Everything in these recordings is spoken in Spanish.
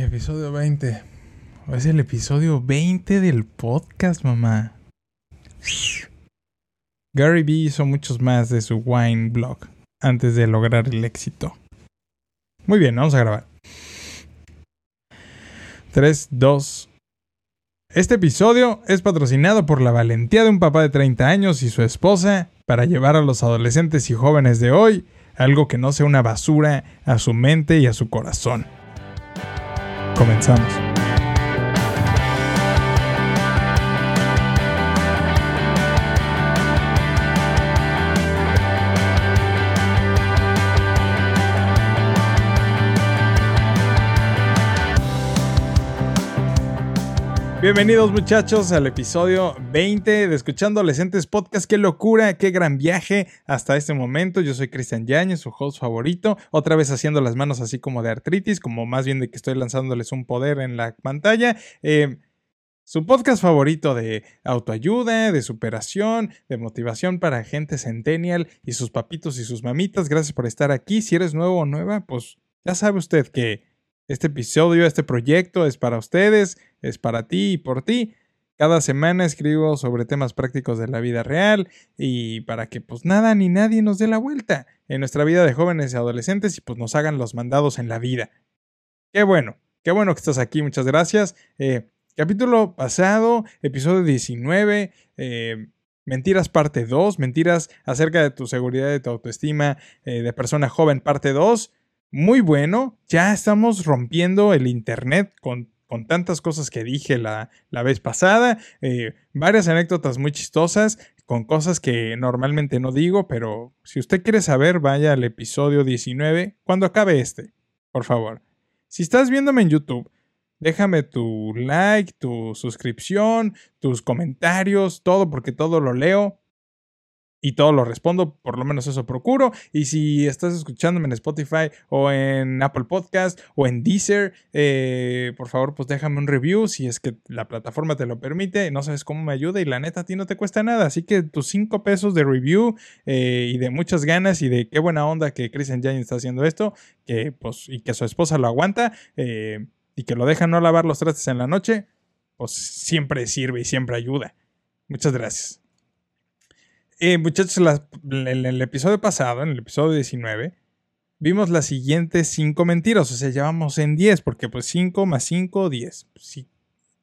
Episodio 20. Es el episodio 20 del podcast, mamá. Gary Vee hizo muchos más de su wine blog antes de lograr el éxito. Muy bien, vamos a grabar. 3, 2. Este episodio es patrocinado por la valentía de un papá de 30 años y su esposa para llevar a los adolescentes y jóvenes de hoy algo que no sea una basura a su mente y a su corazón. Comenzamos. Bienvenidos muchachos al episodio 20 de Escuchando Adolescentes Podcast. Qué locura, qué gran viaje hasta este momento. Yo soy Cristian Yañez, su host favorito. Otra vez haciendo las manos así como de artritis, como más bien de que estoy lanzándoles un poder en la pantalla. Eh, su podcast favorito de autoayuda, de superación, de motivación para gente centennial y sus papitos y sus mamitas. Gracias por estar aquí. Si eres nuevo o nueva, pues ya sabe usted que este episodio, este proyecto es para ustedes, es para ti y por ti. Cada semana escribo sobre temas prácticos de la vida real y para que pues nada ni nadie nos dé la vuelta en nuestra vida de jóvenes y adolescentes y pues nos hagan los mandados en la vida. Qué bueno, qué bueno que estás aquí, muchas gracias. Eh, capítulo pasado, episodio 19, eh, Mentiras parte 2, mentiras acerca de tu seguridad, de tu autoestima eh, de persona joven parte 2 muy bueno. Ya estamos rompiendo el Internet con, con tantas cosas que dije la, la vez pasada. Eh, varias anécdotas muy chistosas con cosas que normalmente no digo, pero si usted quiere saber, vaya al episodio 19 cuando acabe este, por favor. Si estás viéndome en YouTube, déjame tu like, tu suscripción, tus comentarios, todo, porque todo lo leo y todo lo respondo, por lo menos eso procuro. Y si estás escuchándome en Spotify o en Apple Podcast o en Deezer, eh, por favor, pues déjame un review si es que la plataforma te lo permite. No sabes cómo me ayuda y la neta a ti no te cuesta nada. Así que tus cinco pesos de review eh, y de muchas ganas y de qué buena onda que Christian Jane está haciendo esto, que pues y que su esposa lo aguanta eh, y que lo deja no lavar los trastes en la noche, pues siempre sirve y siempre ayuda. Muchas gracias. Eh, muchachos, en el episodio pasado, en el episodio 19, vimos las siguientes 5 mentiras. O sea, ya vamos en 10, porque pues 5 más 5, 10. Sí.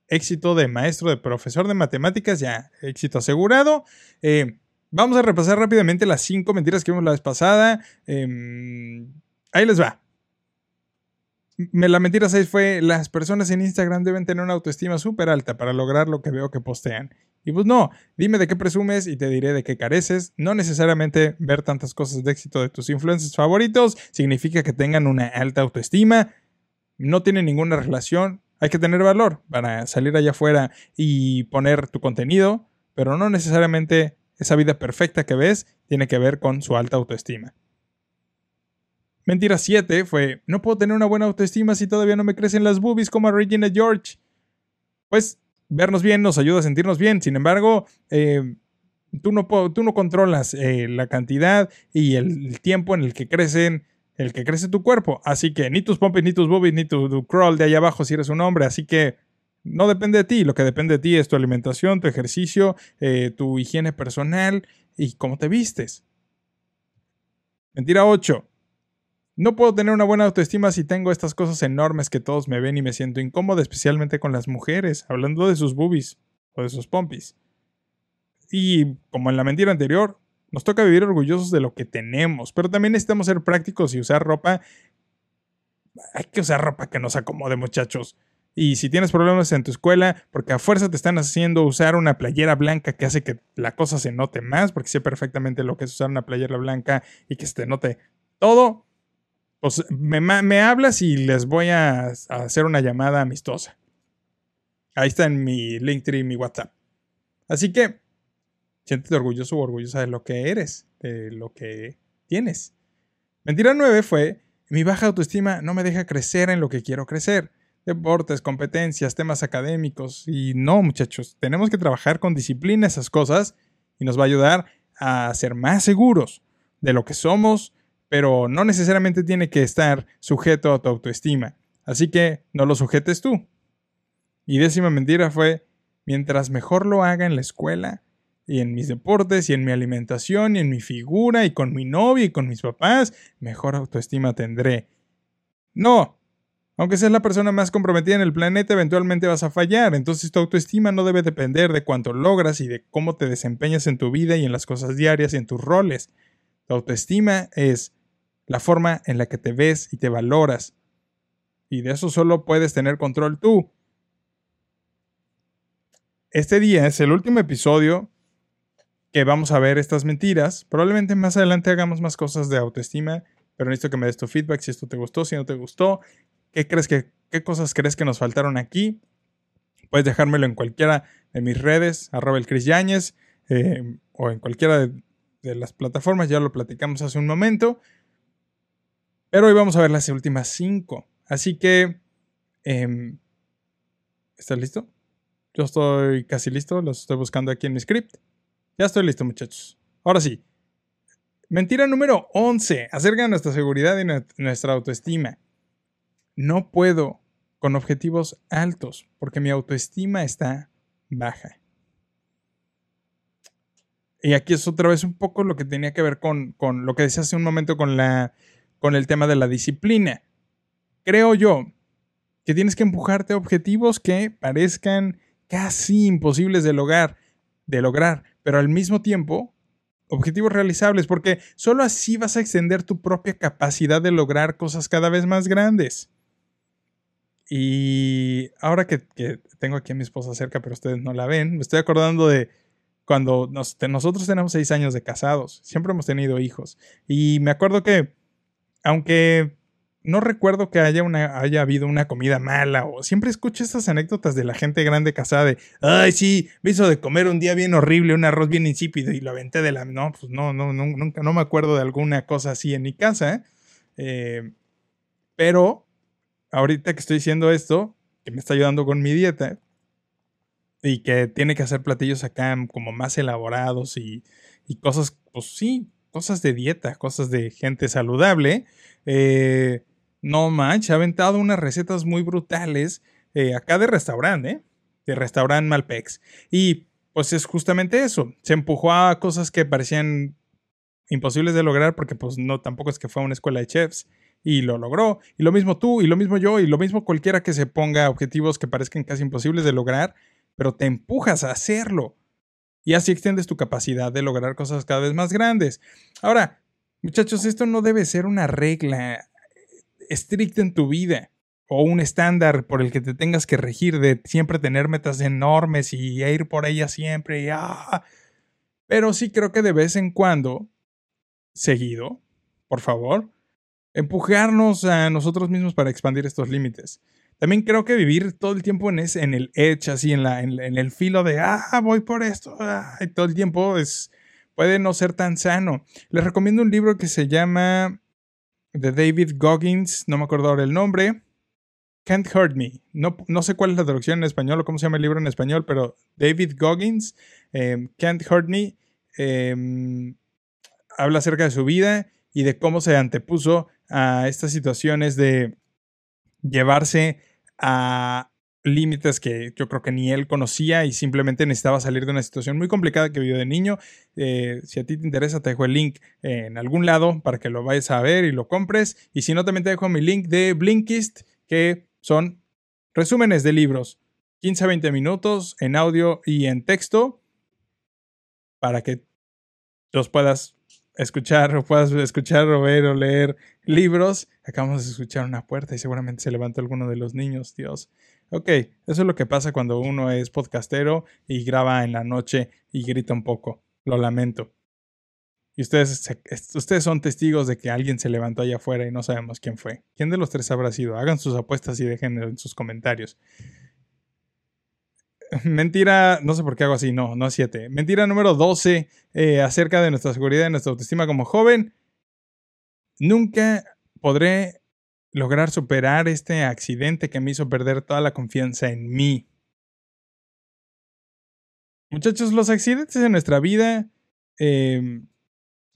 Éxito de maestro, de profesor de matemáticas, ya éxito asegurado. Eh, vamos a repasar rápidamente las 5 mentiras que vimos la vez pasada. Em, ahí les va. La mentira 6 fue, las personas en Instagram deben tener una autoestima súper alta para lograr lo que veo que postean. Y pues no, dime de qué presumes y te diré de qué careces. No necesariamente ver tantas cosas de éxito de tus influencers favoritos significa que tengan una alta autoestima. No tiene ninguna relación. Hay que tener valor para salir allá afuera y poner tu contenido, pero no necesariamente esa vida perfecta que ves tiene que ver con su alta autoestima. Mentira 7 fue, no puedo tener una buena autoestima si todavía no me crecen las boobies como a Regina George. Pues vernos bien nos ayuda a sentirnos bien. Sin embargo, eh, tú, no, tú no controlas eh, la cantidad y el, tiempo en el que crecen el que crece tu cuerpo. Así que ni tus pompis, ni tus boobies, ni tu, crawl de allá abajo si eres un hombre. Así que no depende de ti. Lo que depende de ti es tu alimentación, tu ejercicio, eh, tu higiene personal y cómo te vistes. Mentira 8. No puedo tener una buena autoestima si tengo estas cosas enormes que todos me ven y me siento incómodo, especialmente con las mujeres, hablando de sus boobies o de sus pompis. Y como en la mentira anterior, nos toca vivir orgullosos de lo que tenemos, pero también necesitamos ser prácticos y usar ropa. Hay que usar ropa que nos acomode, muchachos. Y si tienes problemas en tu escuela, porque a fuerza te están haciendo usar una playera blanca que hace que la cosa se note más, porque sé perfectamente lo que es usar una playera blanca y que se te note todo, me, hablas y les voy a, hacer una llamada amistosa. Ahí está en mi Linktree, mi WhatsApp. Así que, siéntete orgulloso o orgullosa de lo que eres, de lo que tienes. Mentira 9 fue, mi baja autoestima no me deja crecer en lo que quiero crecer. Deportes, competencias, temas académicos. Y no, muchachos, tenemos que trabajar con disciplina esas cosas y nos va a ayudar a ser más seguros de lo que somos, pero no necesariamente tiene que estar sujeto a tu autoestima. Así que no lo sujetes tú. Y décima mentira fue, mientras mejor lo haga en la escuela, y en mis deportes, y en mi alimentación, y en mi figura, y con mi novia, y con mis papás, mejor autoestima tendré. No. Aunque seas la persona más comprometida en el planeta, eventualmente vas a fallar, entonces tu autoestima no debe depender de cuánto logras y de cómo te desempeñas en tu vida y en las cosas diarias y en tus roles. Tu autoestima es la forma en la que te ves y te valoras. Y de eso solo puedes tener control tú. Este día es el último episodio que vamos a ver estas mentiras. Probablemente más adelante hagamos más cosas de autoestima, pero necesito que me des tu feedback si esto te gustó, si no te gustó. ¿Qué crees que qué cosas crees que nos faltaron aquí? Puedes dejármelo en cualquiera de mis redes, arroba el Chris Yáñez, eh, o en cualquiera de, las plataformas, ya lo platicamos hace un momento. Pero hoy vamos a ver las últimas cinco. Así que, em, ¿estás listo? Yo estoy casi listo, los estoy buscando aquí en mi script. Ya estoy listo, muchachos. Ahora sí. Mentira número 11 acerca de nuestra seguridad y nuestra autoestima. No puedo con objetivos altos porque mi autoestima está baja. Y aquí es otra vez un poco lo que tenía que ver con, con lo que decía hace un momento con, la, con el tema de la disciplina. Creo yo que tienes que empujarte a objetivos que parezcan casi imposibles de lograr, de lograr, pero al mismo tiempo objetivos realizables, porque solo así vas a extender tu propia capacidad de lograr cosas cada vez más grandes. Y ahora que, tengo aquí a mi esposa cerca, pero ustedes no la ven, me estoy acordando de cuando nosotros tenemos seis años de casados, siempre hemos tenido hijos. Y me acuerdo que, aunque no recuerdo que haya, una, haya habido una comida mala o siempre escucho estas anécdotas de la gente grande casada ay, sí, me hizo de comer un día bien horrible, un arroz bien insípido y lo aventé de la... No, pues no, no, no nunca, no me acuerdo de alguna cosa así en mi casa. Eh, pero ahorita que estoy diciendo esto, que me está ayudando con mi dieta y que tiene que hacer platillos acá como más elaborados y, y cosas, pues sí, cosas de dieta, cosas de gente saludable. Eh, no manches, ha aventado unas recetas muy brutales eh, acá de restaurante, ¿eh? De restaurante Malpex. Y pues es justamente eso. Se empujó a cosas que parecían imposibles de lograr porque pues no, tampoco es que fue a una escuela de chefs. Y lo logró. Y lo mismo tú, y lo mismo yo, y lo mismo cualquiera que se ponga objetivos que parezcan casi imposibles de lograr, pero te empujas a hacerlo. Y así extiendes tu capacidad de lograr cosas cada vez más grandes. Ahora, muchachos, esto no debe ser una regla estricta en tu vida o un estándar por el que te tengas que regir de siempre tener metas enormes y ir por ellas siempre y ah. Pero sí creo que de vez en cuando, seguido, por favor, empujarnos a nosotros mismos para expandir estos límites. También creo que vivir todo el tiempo en, ese, en el edge, así en, la, en, el filo de, ah, voy por esto, ah", y todo el tiempo es, puede no ser tan sano. Les recomiendo un libro que se llama de David Goggins, no me acuerdo ahora el nombre. Can't Hurt Me. No, no, sé cuál es la traducción en español o cómo se llama el libro en español, pero David Goggins, em, Can't Hurt Me, em, habla acerca de su vida y de cómo se antepuso a estas situaciones de llevarse a límites que yo creo que ni él conocía y simplemente necesitaba salir de una situación muy complicada que vivió de niño. Eh, si a ti te interesa, te dejo el link en algún lado para que lo vayas a ver y lo compres. Y si no, también te dejo mi link de Blinkist, que son resúmenes de libros. 15 a 20 minutos en audio y en texto para que los puedas escuchar o puedas escuchar o ver o leer libros. Acabamos de escuchar una puerta y seguramente se levantó alguno de los niños, Dios. Ok, eso es lo que pasa cuando uno es podcastero y graba en la noche y grita un poco. Lo lamento. Y ustedes, ustedes son testigos de que alguien se levantó allá afuera y no sabemos quién fue. ¿Quién de los tres habrá sido? Hagan sus apuestas y dejen en sus comentarios. Mentira, no sé por qué hago así, no, no siete. Mentira número 12 eh, acerca de nuestra seguridad y nuestra autoestima como joven. Nunca podré lograr superar este accidente que me hizo perder toda la confianza en mí. Muchachos, los accidentes en nuestra vida, em,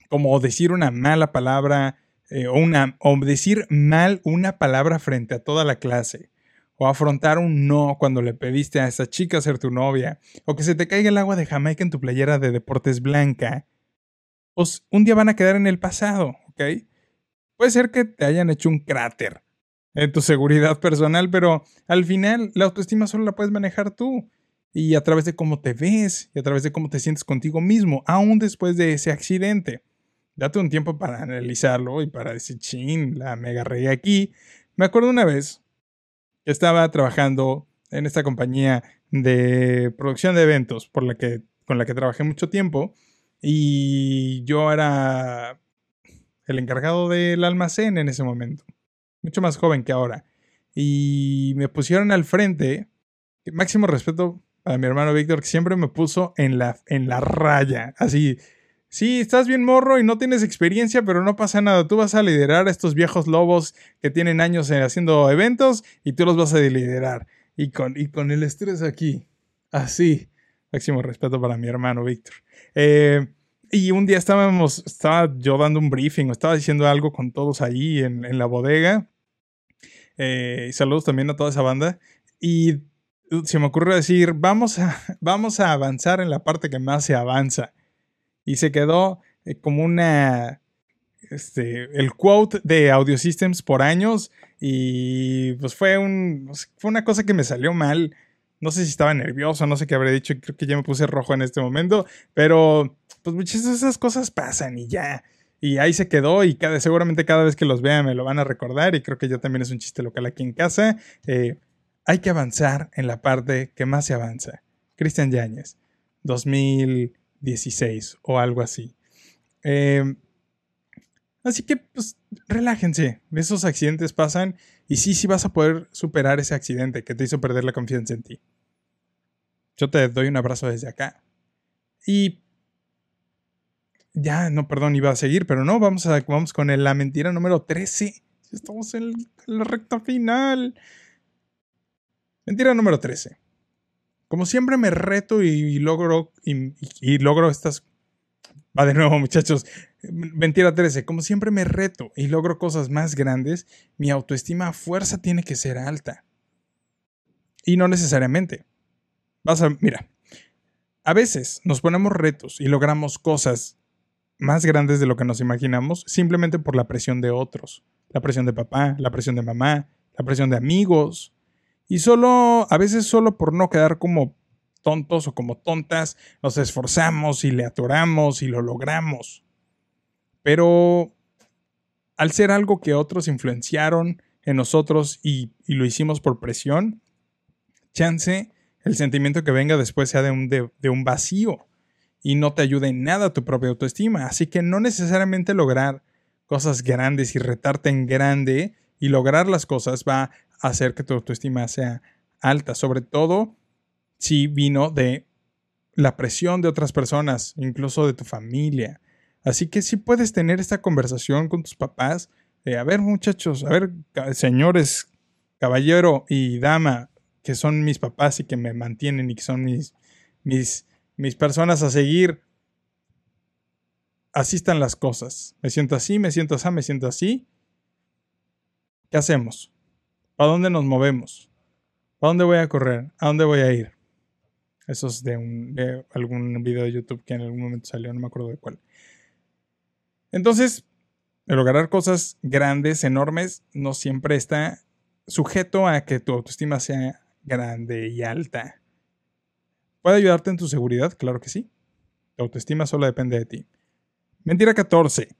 como decir una mala palabra, eh, una, o decir mal una palabra frente a toda la clase, o afrontar un no cuando le pediste a esa chica ser tu novia, o que se te caiga el agua de Jamaica en tu playera de deportes blanca, pues un día van a quedar en el pasado, ¿ok? Puede ser que te hayan hecho un cráter en tu seguridad personal, pero al final la autoestima solo la puedes manejar tú. Y a través de cómo te ves y a través de cómo te sientes contigo mismo, aún después de ese accidente. Date un tiempo para analizarlo y para decir, chin, la mega reí aquí. Me acuerdo una vez estaba trabajando en esta compañía de producción de eventos por la que, con la que trabajé mucho tiempo y yo era el encargado del almacén en ese momento, mucho más joven que ahora. Y me pusieron al frente, máximo respeto a mi hermano Víctor, que siempre me puso en la, en la raya, así. Sí, estás bien morro y no tienes experiencia, pero no pasa nada. Tú vas a liderar a estos viejos lobos que tienen años haciendo eventos y tú los vas a liderar. Y con, y con el estrés aquí. Así. Máximo respeto para mi hermano Víctor. Eh, y un día estábamos, estaba yo dando un briefing, estaba diciendo algo con todos ahí en, la bodega. Eh, y saludos también a toda esa banda. Y se me ocurrió decir, vamos a, vamos a avanzar en la parte que más se avanza. Y se quedó eh, como una, este, el quote de Audio Systems por años. Y pues fue, un, fue una cosa que me salió mal. No sé si estaba nervioso, no sé qué habré dicho, creo que ya me puse rojo en este momento, pero pues muchas de esas cosas pasan y ya. Y ahí se quedó y seguramente cada vez que los vea me lo van a recordar y creo que ya también es un chiste local aquí en casa. Eh, hay que avanzar en la parte que más se avanza. Cristian Yáñez, 2016 o algo así. Em, así que, pues, relájense. Esos accidentes pasan y sí, sí vas a poder superar ese accidente que te hizo perder la confianza en ti. Yo te doy un abrazo desde acá. Y ya, no, perdón, iba a seguir, pero no, vamos, a, vamos con la mentira número 13. Estamos en, la recta final. Mentira número 13. Como siempre me reto y, logro y, logro estas... Va de nuevo muchachos. Mentira 13. Como siempre me reto y logro cosas más grandes, mi autoestima a fuerza tiene que ser alta. Y no necesariamente. Vas a... Mira. A veces nos ponemos retos y logramos cosas más grandes de lo que nos imaginamos simplemente por la presión de otros. La presión de papá, la presión de mamá, la presión de amigos. Y solo, a veces solo por no quedar como tontos o como tontas, nos esforzamos y le atoramos y lo logramos. Pero al ser algo que otros influenciaron en nosotros y, lo hicimos por presión, chance el sentimiento que venga después sea de un, de un vacío y no te ayuda en nada tu propia autoestima. Así que no necesariamente lograr cosas grandes y retarte en grande y lograr las cosas va hacer que tu autoestima sea alta, sobre todo si vino de la presión de otras personas, incluso de tu familia. Así que si puedes tener esta conversación con tus papás, de, a ver muchachos, a ver señores, caballero y dama, que son mis papás y que me mantienen y que son mis, mis mis personas a seguir, así están las cosas. Me siento así, me siento así, me siento así. ¿Qué hacemos? ¿Para dónde nos movemos? ¿Para dónde voy a correr? ¿A dónde voy a ir? Eso es de, algún video de YouTube que en algún momento salió, no me acuerdo de cuál. Entonces, lograr cosas grandes, enormes, no siempre está sujeto a que tu autoestima sea grande y alta. ¿Puede ayudarte en tu seguridad? Claro que sí. Tu autoestima solo depende de ti. Mentira 14.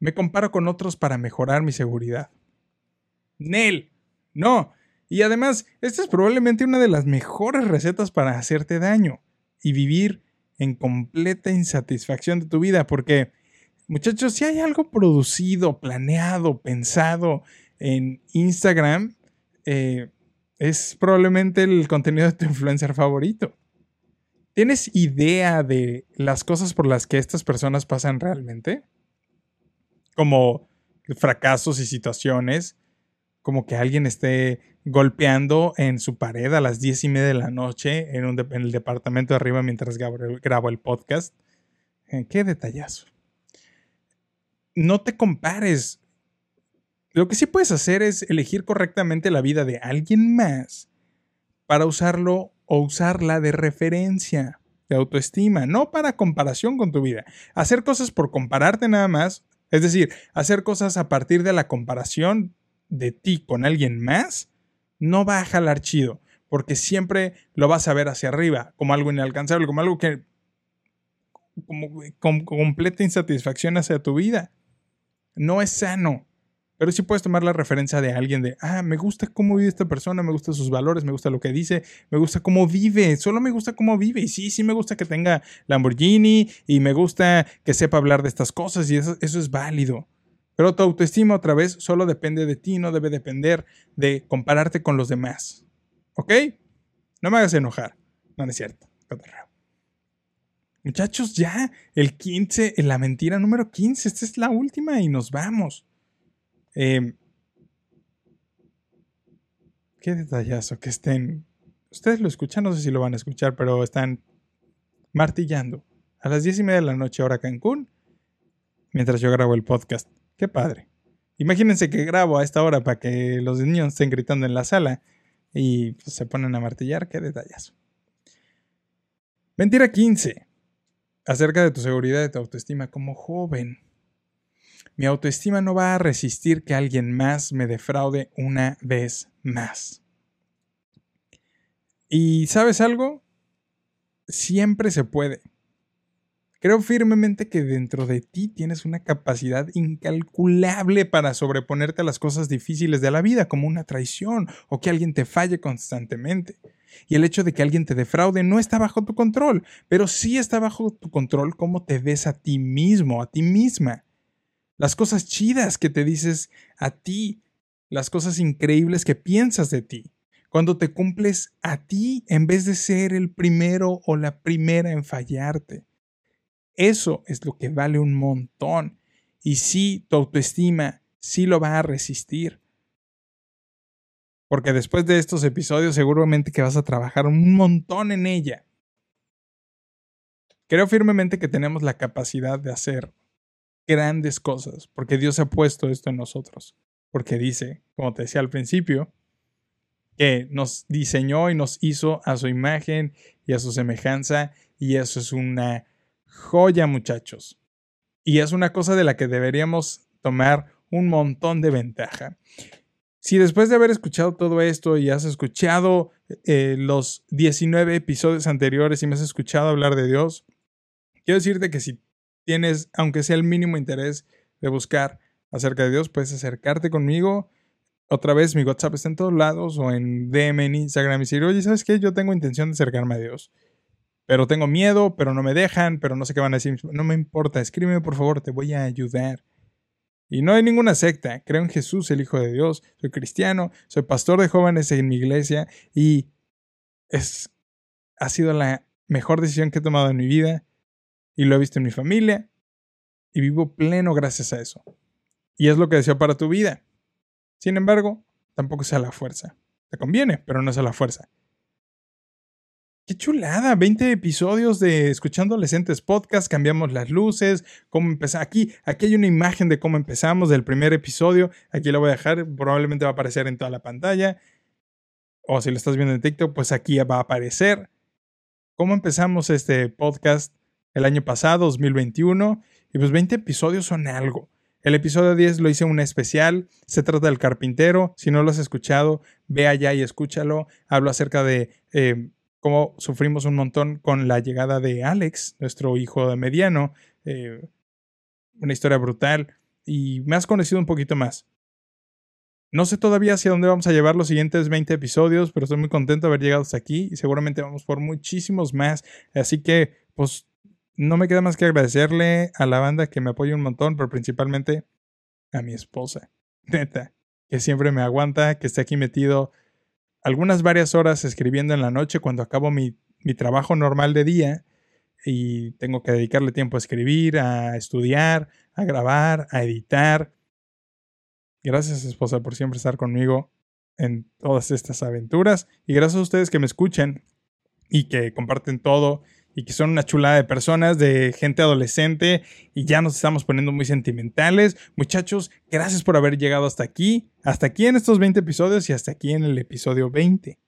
Me comparo con otros para mejorar mi seguridad. Nel. No. Y además, esta es probablemente una de las mejores recetas para hacerte daño y vivir en completa insatisfacción de tu vida. Porque, muchachos, si hay algo producido, planeado, pensado en Instagram, eh, es probablemente el contenido de tu influencer favorito. ¿Tienes idea de las cosas por las que estas personas pasan realmente? Como fracasos y situaciones, como que alguien esté golpeando en su pared a las diez y media de la noche en, el departamento de arriba mientras grabo, el podcast. Eh, qué detallazo. No te compares Lo que sí puedes hacer es elegir correctamente la vida de alguien más para usarlo o usarla de referencia, de autoestima, no para comparación con tu vida. Hacer cosas por compararte nada más, es decir, hacer cosas a partir de la comparación de ti con alguien más, no va a jalar chido, porque siempre lo vas a ver hacia arriba, como algo inalcanzable, como algo que como, con completa insatisfacción hacia tu vida. No es sano. Pero sí puedes tomar la referencia de alguien de, ah, me gusta cómo vive esta persona, me gustan sus valores, me gusta lo que dice, me gusta cómo vive, solo me gusta cómo vive. Y sí, sí me gusta que tenga Lamborghini y me gusta que sepa hablar de estas cosas y eso, eso es válido. Pero tu autoestima otra vez solo depende de ti, no debe depender de compararte con los demás. ¿Ok? No me hagas enojar. No, es cierto. Muchachos, ya, el 15, la mentira número 15, esta es la última y nos vamos. Eh, qué detallazo que estén. Ustedes lo escuchan, no sé si lo van a escuchar, pero están martillando a las diez y media de la noche, hora Cancún, mientras yo grabo el podcast. Qué padre. Imagínense que grabo a esta hora para que los niños estén gritando en la sala y pues, se ponen a martillar. Qué detallazo. Mentira 15. Acerca de tu seguridad y tu autoestima como joven. Mi autoestima no va a resistir que alguien más me defraude una vez más. ¿Y sabes algo? Siempre se puede. Creo firmemente que dentro de ti tienes una capacidad incalculable para sobreponerte a las cosas difíciles de la vida, como una traición o que alguien te falle constantemente. Y el hecho de que alguien te defraude no está bajo tu control, pero sí está bajo tu control cómo te ves a ti mismo, a ti misma las cosas chidas que te dices a ti, las cosas increíbles que piensas de ti, cuando te cumples a ti en vez de ser el primero o la primera en fallarte. Eso es lo que vale un montón. Y sí, tu autoestima sí lo va a resistir. Porque después de estos episodios seguramente que vas a trabajar un montón en ella. Creo firmemente que tenemos la capacidad de hacer grandes cosas, porque Dios ha puesto esto en nosotros, porque dice, como te decía al principio, que nos diseñó y nos hizo a su imagen y a su semejanza, y eso es una joya, muchachos. Y es una cosa de la que deberíamos tomar un montón de ventaja. Si después de haber escuchado todo esto y has escuchado eh, los 19 episodios anteriores y me has escuchado hablar de Dios, quiero decirte que si tienes, aunque sea el mínimo interés de buscar acerca de Dios, puedes acercarte conmigo. Otra vez, mi WhatsApp está en todos lados o en DM en Instagram y decir, oye, ¿sabes qué? Yo tengo intención de acercarme a Dios. Pero tengo miedo, pero no me dejan, pero no sé qué van a decir. No me importa, escríbeme por favor, te voy a ayudar. Y no hay ninguna secta. Creo en Jesús, el Hijo de Dios. Soy cristiano, soy pastor de jóvenes en mi iglesia y es, ha sido la mejor decisión que he tomado en mi vida y lo he visto en mi familia y vivo pleno gracias a eso. Y es lo que deseo para tu vida. Sin embargo, tampoco sea la fuerza. Te conviene, pero no es a la fuerza. Qué chulada, 20 episodios de Escuchando Adolescentes Podcast, cambiamos las luces, cómo empezar. Aquí, aquí hay una imagen de cómo empezamos del primer episodio, aquí lo voy a dejar, probablemente va a aparecer en toda la pantalla. O si lo estás viendo en TikTok, pues aquí va a aparecer. ¿Cómo empezamos este podcast? el año pasado, 2021, y pues 20 episodios son algo. El episodio 10 lo hice un especial, se trata del carpintero, si no lo has escuchado, ve allá y escúchalo, hablo acerca de eh, cómo sufrimos un montón con la llegada de Alex, nuestro hijo de mediano, eh, una historia brutal, y me has conocido un poquito más. No sé todavía hacia dónde vamos a llevar los siguientes 20 episodios, pero estoy muy contento de haber llegado hasta aquí y seguramente vamos por muchísimos más. Así que, pues, no me queda más que agradecerle a la banda que me apoya un montón, pero principalmente a mi esposa, neta, que siempre me aguanta, que esté aquí metido algunas varias horas escribiendo en la noche cuando acabo mi, mi trabajo normal de día y tengo que dedicarle tiempo a escribir, a estudiar, a grabar, a editar. Gracias esposa por siempre estar conmigo en todas estas aventuras y gracias a ustedes que me escuchan y que comparten todo y que son una chulada de personas, de gente adolescente y ya nos estamos poniendo muy sentimentales. Muchachos, gracias por haber llegado hasta aquí, hasta aquí en estos 20 episodios y hasta aquí en el episodio 20.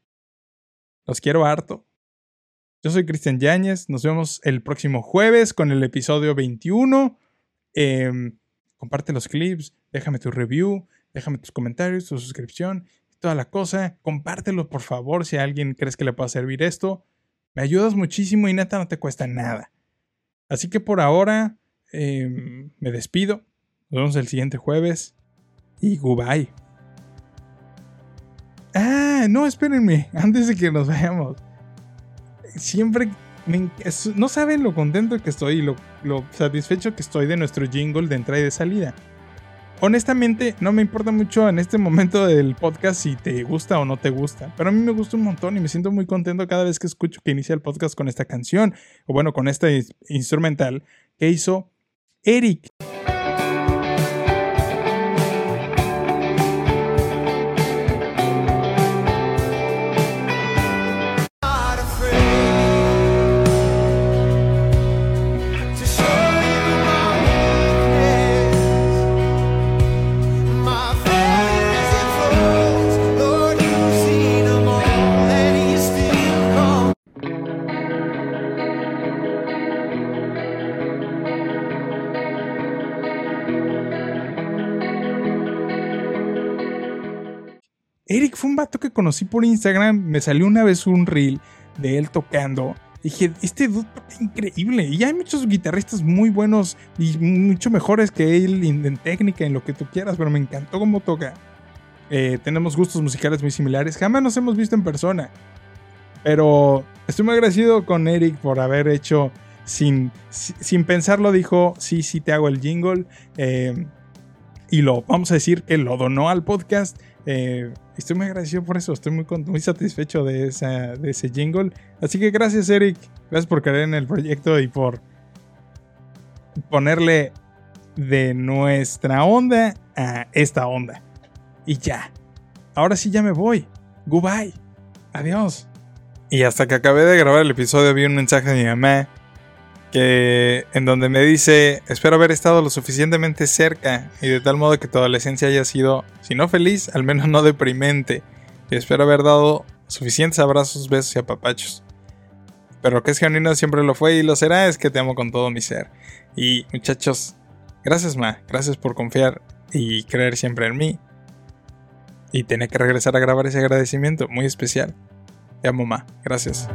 Los quiero harto. Yo soy Cristian Yáñez, nos vemos el próximo jueves con el episodio 21. Em, comparte los clips, déjame tu review, déjame tus comentarios, tu suscripción, toda la cosa. Compártelo por favor si a alguien crees que le pueda servir esto. Me ayudas muchísimo y neta no te cuesta nada. Así que por ahora em, me despido. Nos vemos el siguiente jueves. Y goodbye. Ah, no, espérenme. Antes de que nos vayamos. Siempre... no saben lo contento que estoy y lo, lo satisfecho que estoy de nuestro jingle de entrada y de salida honestamente no me importa mucho en este momento del podcast si te gusta o no te gusta, pero a mí me gusta un montón y me siento muy contento cada vez que escucho que inicia el podcast con esta canción, o bueno, con este instrumental que hizo Eric. Eric conocí por Instagram. Me salió una vez un reel de él tocando. dije, este dude toca increíble. Y hay muchos guitarristas muy buenos y mucho mejores que él en, técnica, en lo que tú quieras, pero me encantó cómo toca. Eh, tenemos gustos musicales muy similares. Jamás nos hemos visto en persona. Pero estoy muy agradecido con Eric por haber hecho, sin, sin pensarlo, dijo, sí, sí, te hago el jingle. Eh, y lo, vamos a decir que lo donó al podcast. Eh, estoy muy agradecido por eso, estoy muy, muy satisfecho de, de ese jingle. Así que gracias Eric, gracias por creer en el proyecto y por ponerle de nuestra onda a esta onda. Y ya, ahora sí ya me voy. Goodbye. Adiós. Y hasta que acabé de grabar el episodio vi un mensaje de mi mamá que en donde me dice, espero haber estado lo suficientemente cerca y de tal modo que tu adolescencia haya sido, si no feliz, al menos no deprimente. Y espero haber dado suficientes abrazos, besos y apapachos. Pero lo que es genuino siempre lo fue y lo será, es que te amo con todo mi ser. Y muchachos, gracias Ma, gracias por confiar y creer siempre en mí. Y tenía que regresar a grabar ese agradecimiento muy especial. Te amo Ma, gracias.